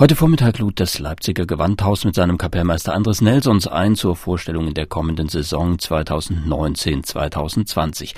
Heute Vormittag lud das Leipziger Gewandhaus mit seinem Kapellmeister Andres Nelsons ein zur Vorstellung in der kommenden Saison 2019-2020.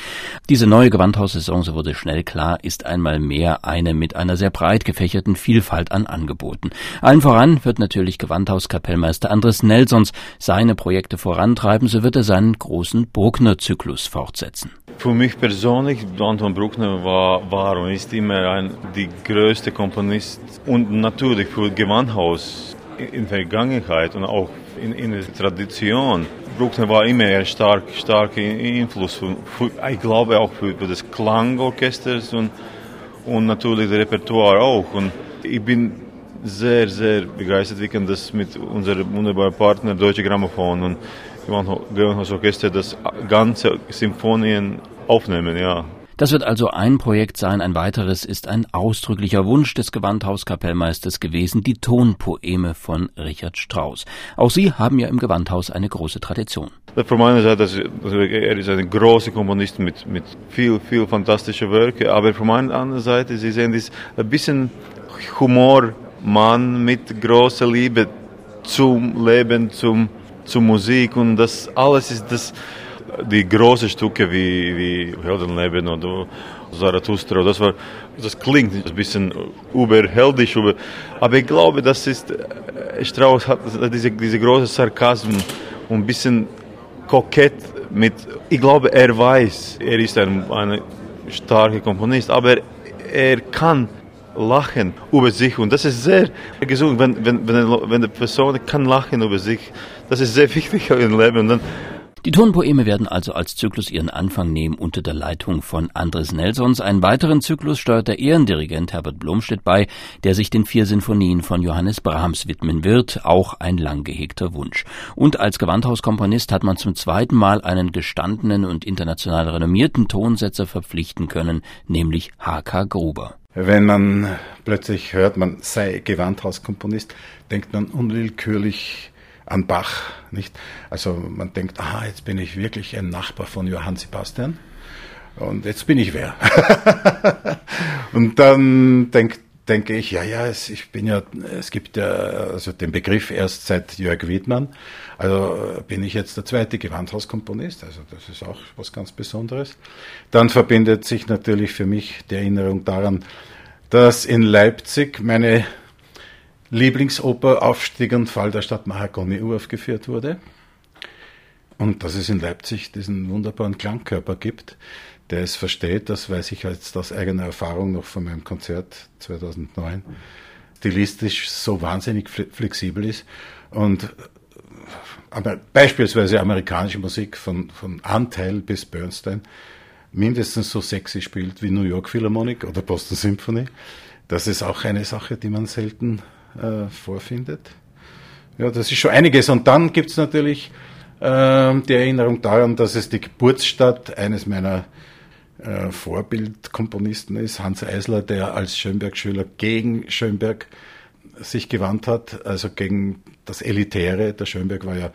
Diese neue Gewandhaussaison, so wurde schnell klar, ist einmal mehr eine mit einer sehr breit gefächerten Vielfalt an Angeboten. Allen voran wird natürlich Gewandhauskapellmeister Andres Nelsons seine Projekte vorantreiben, so wird er seinen großen Bruckner-Zyklus fortsetzen. Für mich persönlich, Anton Bruckner war, war und ist immer ein, die größte Komponist und natürlich für Gewandhaus in der Vergangenheit und auch in, in der Tradition. Bruckner war immer ein stark, starker Einfluss, für, für, ich glaube auch für, für das Klangorchester und, und natürlich das Repertoire auch. Und ich bin sehr, sehr begeistert, wie kann das mit unserem wunderbaren Partner Deutsche Grammophon und Gewandhausorchester das ganze Symphonien aufnehmen, ja. Das wird also ein Projekt sein. Ein weiteres ist ein ausdrücklicher Wunsch des Gewandhauskapellmeisters gewesen, die Tonpoeme von Richard Strauss. Auch Sie haben ja im Gewandhaus eine große Tradition. Von meiner Seite, er ist ein großer Komponist mit, mit viel, viel fantastischen Werken, aber von meiner anderen Seite, Sie sehen, ist ein bisschen Humormann mit großer Liebe zum Leben, zum, zur Musik und das alles ist das, die großen Stücke wie, wie Heldenleben oder Zarathustra, das, war, das klingt ein bisschen überheldisch, aber ich glaube, das ist, äh, Strauss hat diese, diese große Sarkasmus und ein bisschen kokett mit, ich glaube, er weiß, er ist ein, ein starker Komponist, aber er kann lachen über sich und das ist sehr gesund, wenn, wenn, wenn, wenn Person kann lachen über sich, das ist sehr wichtig im Leben und dann die Tonpoeme werden also als Zyklus ihren Anfang nehmen unter der Leitung von Andres Nelsons. Einen weiteren Zyklus steuert der Ehrendirigent Herbert Blomstedt bei, der sich den vier Sinfonien von Johannes Brahms widmen wird, auch ein lang gehegter Wunsch. Und als Gewandhauskomponist hat man zum zweiten Mal einen gestandenen und international renommierten Tonsetzer verpflichten können, nämlich H.K. Gruber. Wenn man plötzlich hört, man sei Gewandhauskomponist, denkt man unwillkürlich an Bach, nicht? Also man denkt, aha, jetzt bin ich wirklich ein Nachbar von Johann Sebastian und jetzt bin ich wer. und dann denkt denke ich, ja, ja, es, ich bin ja, es gibt ja also den Begriff erst seit Jörg Wiedmann. Also bin ich jetzt der zweite Gewandhauskomponist, also das ist auch was ganz Besonderes. Dann verbindet sich natürlich für mich die Erinnerung daran, dass in Leipzig meine Lieblingsoper Aufstieg und Fall der Stadt Mahagoni uraufgeführt wurde. Und dass es in Leipzig diesen wunderbaren Klangkörper gibt, der es versteht, das weiß ich jetzt aus eigener Erfahrung noch von meinem Konzert 2009, stilistisch so wahnsinnig flexibel ist und aber beispielsweise amerikanische Musik von, von Anteil bis Bernstein mindestens so sexy spielt wie New York Philharmonic oder Boston Symphony. Das ist auch eine Sache, die man selten äh, vorfindet. Ja, das ist schon einiges. Und dann gibt es natürlich äh, die Erinnerung daran, dass es die Geburtsstadt eines meiner äh, Vorbildkomponisten ist, Hans Eisler, der als Schönberg-Schüler gegen Schönberg sich gewandt hat, also gegen das Elitäre. Der Schönberg war ja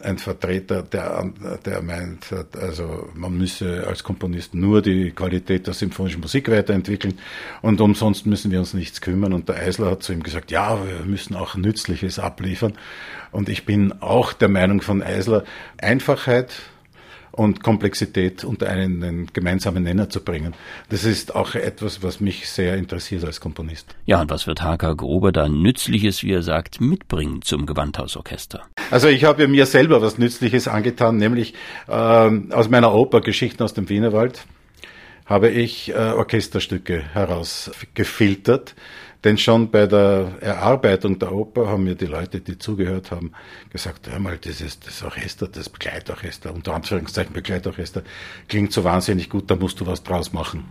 ein Vertreter, der, der meint, also man müsse als Komponist nur die Qualität der symphonischen Musik weiterentwickeln und umsonst müssen wir uns nichts kümmern. Und der Eisler hat zu ihm gesagt, ja, wir müssen auch Nützliches abliefern. Und ich bin auch der Meinung von Eisler, Einfachheit und Komplexität unter einen gemeinsamen Nenner zu bringen. Das ist auch etwas, was mich sehr interessiert als Komponist. Ja, und was wird H.K. Gruber da Nützliches, wie er sagt, mitbringen zum Gewandhausorchester? Also ich habe mir selber was Nützliches angetan, nämlich äh, aus meiner Oper Geschichten aus dem Wienerwald habe ich äh, Orchesterstücke herausgefiltert denn schon bei der Erarbeitung der Oper haben mir die Leute, die zugehört haben, gesagt, hör mal, dieses, das Orchester, das Begleitorchester, unter Anführungszeichen Begleitorchester, klingt so wahnsinnig gut, da musst du was draus machen.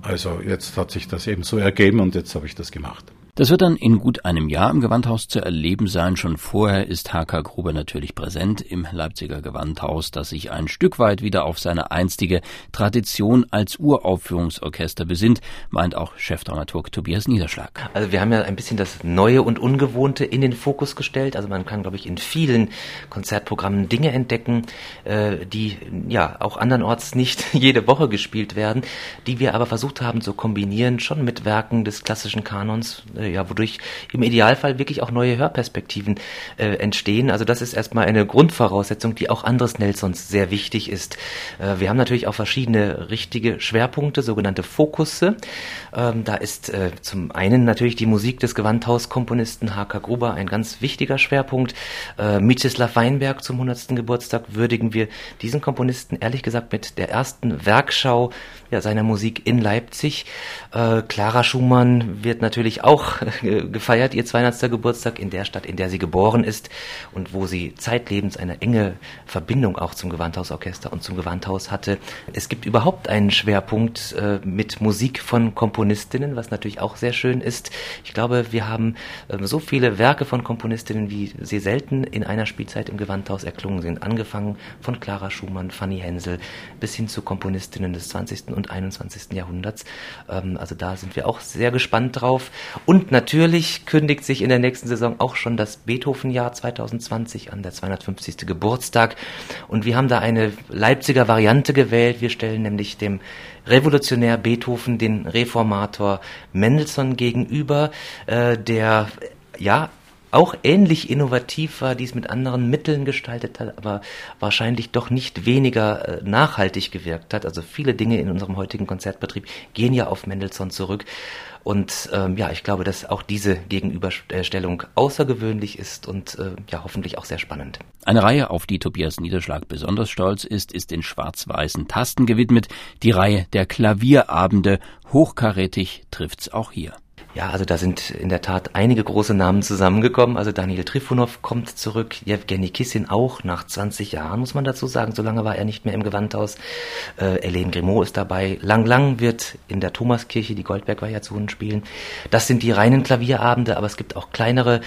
Also jetzt hat sich das eben so ergeben und jetzt habe ich das gemacht. Das wird dann in gut einem Jahr im Gewandhaus zu erleben sein. Schon vorher ist H.K. Gruber natürlich präsent im Leipziger Gewandhaus, das sich ein Stück weit wieder auf seine einstige Tradition als Uraufführungsorchester besinnt, meint auch Chefdramaturg Tobias Niederschlag. Also wir haben ja ein bisschen das Neue und Ungewohnte in den Fokus gestellt. Also man kann, glaube ich, in vielen Konzertprogrammen Dinge entdecken, äh, die ja auch andernorts nicht jede Woche gespielt werden, die wir aber versucht haben zu kombinieren, schon mit Werken des klassischen Kanons äh, ja, wodurch im Idealfall wirklich auch neue Hörperspektiven äh, entstehen. Also das ist erstmal eine Grundvoraussetzung, die auch anderes Nelsons sehr wichtig ist. Äh, wir haben natürlich auch verschiedene richtige Schwerpunkte, sogenannte Fokusse. Ähm, da ist äh, zum einen natürlich die Musik des Gewandhauskomponisten H.K. Gruber ein ganz wichtiger Schwerpunkt. Äh, Mieczysław Weinberg zum 100. Geburtstag würdigen wir diesen Komponisten ehrlich gesagt mit der ersten Werkschau ja, seiner Musik in Leipzig. Äh, Clara Schumann wird natürlich auch gefeiert, ihr 200. Geburtstag in der Stadt, in der sie geboren ist und wo sie zeitlebens eine enge Verbindung auch zum Gewandhausorchester und zum Gewandhaus hatte. Es gibt überhaupt einen Schwerpunkt äh, mit Musik von Komponistinnen, was natürlich auch sehr schön ist. Ich glaube, wir haben äh, so viele Werke von Komponistinnen, wie sie selten in einer Spielzeit im Gewandhaus erklungen sind. Angefangen von Clara Schumann, Fanny Hensel bis hin zu Komponistinnen des 20. und 21. Jahrhunderts. Ähm, also da sind wir auch sehr gespannt drauf. Und natürlich kündigt sich in der nächsten Saison auch schon das Beethoven-Jahr 2020 an, der 250. Geburtstag. Und wir haben da eine Leipziger Variante gewählt. Wir stellen nämlich dem Revolutionär Beethoven den Reformator Mendelssohn gegenüber, äh, der ja auch ähnlich innovativ war, dies mit anderen Mitteln gestaltet hat, aber wahrscheinlich doch nicht weniger äh, nachhaltig gewirkt hat. Also viele Dinge in unserem heutigen Konzertbetrieb gehen ja auf Mendelssohn zurück. Und ähm, ja, ich glaube, dass auch diese Gegenüberstellung außergewöhnlich ist und äh, ja hoffentlich auch sehr spannend. Eine Reihe, auf die Tobias Niederschlag besonders stolz ist, ist den schwarz-weißen Tasten gewidmet. Die Reihe der Klavierabende. Hochkarätig trifft's auch hier. Ja, also da sind in der Tat einige große Namen zusammengekommen. Also Daniel Trifonov kommt zurück, Jewgeni Kissin auch nach 20 Jahren, muss man dazu sagen. So lange war er nicht mehr im Gewandhaus. Äh, Helene Grimaud ist dabei. Lang Lang wird in der Thomaskirche die Goldberg-Variationen spielen. Das sind die reinen Klavierabende, aber es gibt auch kleinere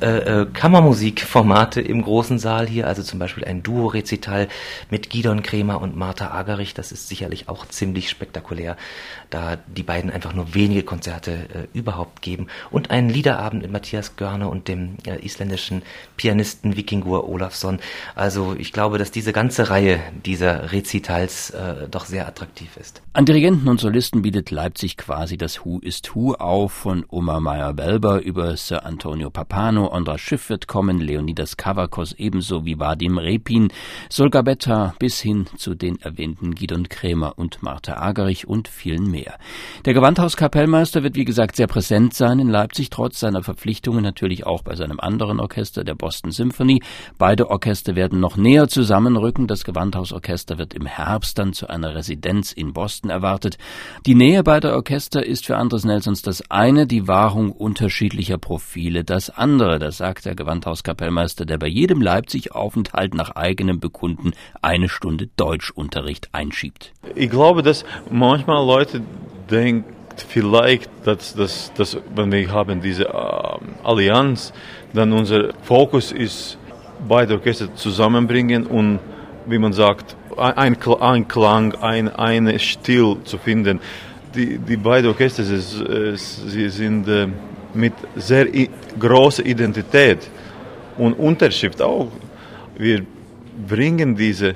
äh, äh, Kammermusikformate im großen Saal hier. Also zum Beispiel ein Duo-Rezital mit Gidon Kremer und Martha Agerich. Das ist sicherlich auch ziemlich spektakulär, da die beiden einfach nur wenige Konzerte äh, über überhaupt geben und einen Liederabend mit Matthias Görne und dem äh, isländischen Pianisten Vikingur Olafsson. Also ich glaube, dass diese ganze Reihe dieser Rezitals äh, doch sehr attraktiv ist. An Dirigenten und Solisten bietet Leipzig quasi das Who ist Who auf, von Oma Meyer-Welber über Sir Antonio Papano, Ondra Schiff wird kommen, Leonidas Kavakos ebenso wie Vadim Repin, Solga Betta bis hin zu den erwähnten Gidon Krämer und Martha Agerich und vielen mehr. Der Gewandhauskapellmeister wird wie gesagt sehr präsent sein in Leipzig, trotz seiner Verpflichtungen natürlich auch bei seinem anderen Orchester, der Boston Symphony. Beide Orchester werden noch näher zusammenrücken. Das Gewandhausorchester wird im Herbst dann zu einer Residenz in Boston erwartet. Die Nähe beider Orchester ist für Andres Nelsons das eine, die Wahrung unterschiedlicher Profile das andere. Das sagt der Gewandhauskapellmeister, der bei jedem Leipzig-Aufenthalt nach eigenem Bekunden eine Stunde Deutschunterricht einschiebt. Ich glaube, dass manchmal Leute denken, vielleicht, dass, dass, dass wenn wir haben diese äh, Allianz, dann unser Fokus ist, beide Orchester zusammenbringen und, wie man sagt, ein, ein Klang, ein, eine Stil zu finden. Die, die beiden Orchester, sie, sind äh, mit sehr großer Identität und Unterschrift auch. Wir bringen diese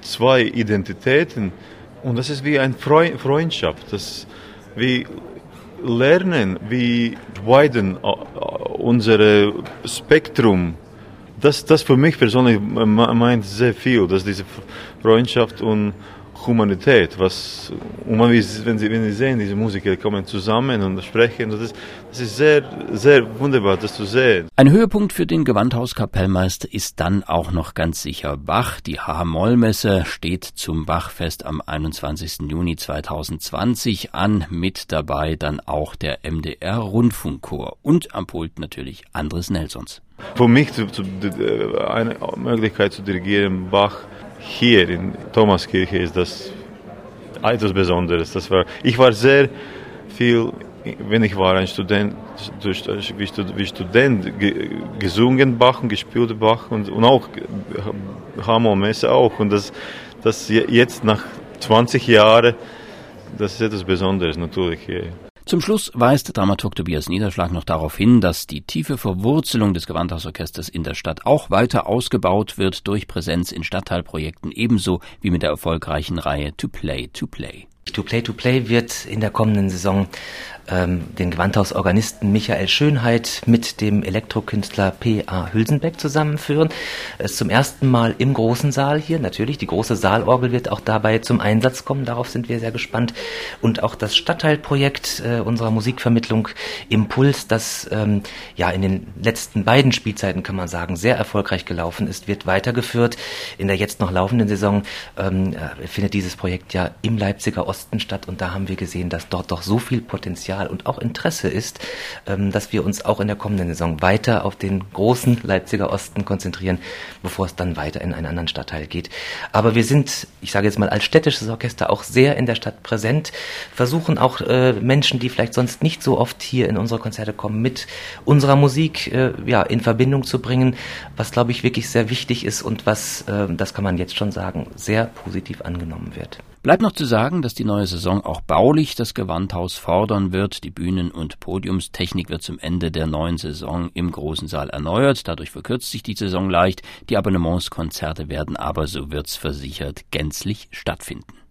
zwei Identitäten und das ist wie eine Freundschaft. Das, wir lernen, wie weiden äh, unser Spektrum. Das, das für mich persönlich meint sehr viel, dass diese Freundschaft und Humanität, was, und wenn, Sie, wenn Sie sehen, diese Musiker kommen zusammen und sprechen, das, das ist sehr, sehr wunderbar, das zu sehen. Ein Höhepunkt für den Gewandhauskapellmeister ist dann auch noch ganz sicher Bach. Die H-Moll-Messe steht zum Bachfest am 21. Juni 2020 an, mit dabei dann auch der MDR Rundfunkchor und am Pult natürlich Andres Nelsons. Für mich zu, zu, eine Möglichkeit zu dirigieren, Bach, hier in Thomaskirche ist das etwas Besonderes. Das war, ich war sehr viel, wenn ich war ein Student, wie Student gesungen Bach und gespielt Bach und, und auch Hammer Messe auch. Und das, das jetzt nach 20 Jahren, das ist etwas Besonderes natürlich. Hier. Zum Schluss weist Dramaturg Tobias Niederschlag noch darauf hin, dass die tiefe Verwurzelung des Gewandhausorchesters in der Stadt auch weiter ausgebaut wird durch Präsenz in Stadtteilprojekten ebenso wie mit der erfolgreichen Reihe To Play to Play. To Play to Play wird in der kommenden Saison ähm, den Gewandhausorganisten Michael Schönheit mit dem Elektrokünstler P.A. Hülsenbeck zusammenführen. Es zum ersten Mal im großen Saal hier. Natürlich, die große Saalorgel wird auch dabei zum Einsatz kommen. Darauf sind wir sehr gespannt. Und auch das Stadtteilprojekt äh, unserer Musikvermittlung Impuls, das ähm, ja in den letzten beiden Spielzeiten, kann man sagen, sehr erfolgreich gelaufen ist, wird weitergeführt. In der jetzt noch laufenden Saison ähm, äh, findet dieses Projekt ja im Leipziger Osten statt. Und da haben wir gesehen, dass dort doch so viel Potenzial und auch Interesse ist, ähm, dass wir uns auch in der kommenden Saison weiter auf den großen Leipziger Osten konzentrieren, bevor es dann weiter in einen anderen Stadtteil geht. Aber wir sind, ich sage jetzt mal als städtisches Orchester auch sehr in der Stadt präsent, versuchen auch äh, Menschen, die vielleicht sonst nicht so oft hier in unsere Konzerte kommen, mit unserer Musik äh, ja in Verbindung zu bringen, was glaube ich wirklich sehr wichtig ist und was, äh, das kann man jetzt schon sagen, sehr positiv angenommen wird. Bleibt noch zu sagen, dass die neue Saison auch baulich das Gewandhaus fordern wird. Die Bühnen- und Podiumstechnik wird zum Ende der neuen Saison im großen Saal erneuert. Dadurch verkürzt sich die Saison leicht. Die Abonnementskonzerte werden aber, so wird's versichert, gänzlich stattfinden.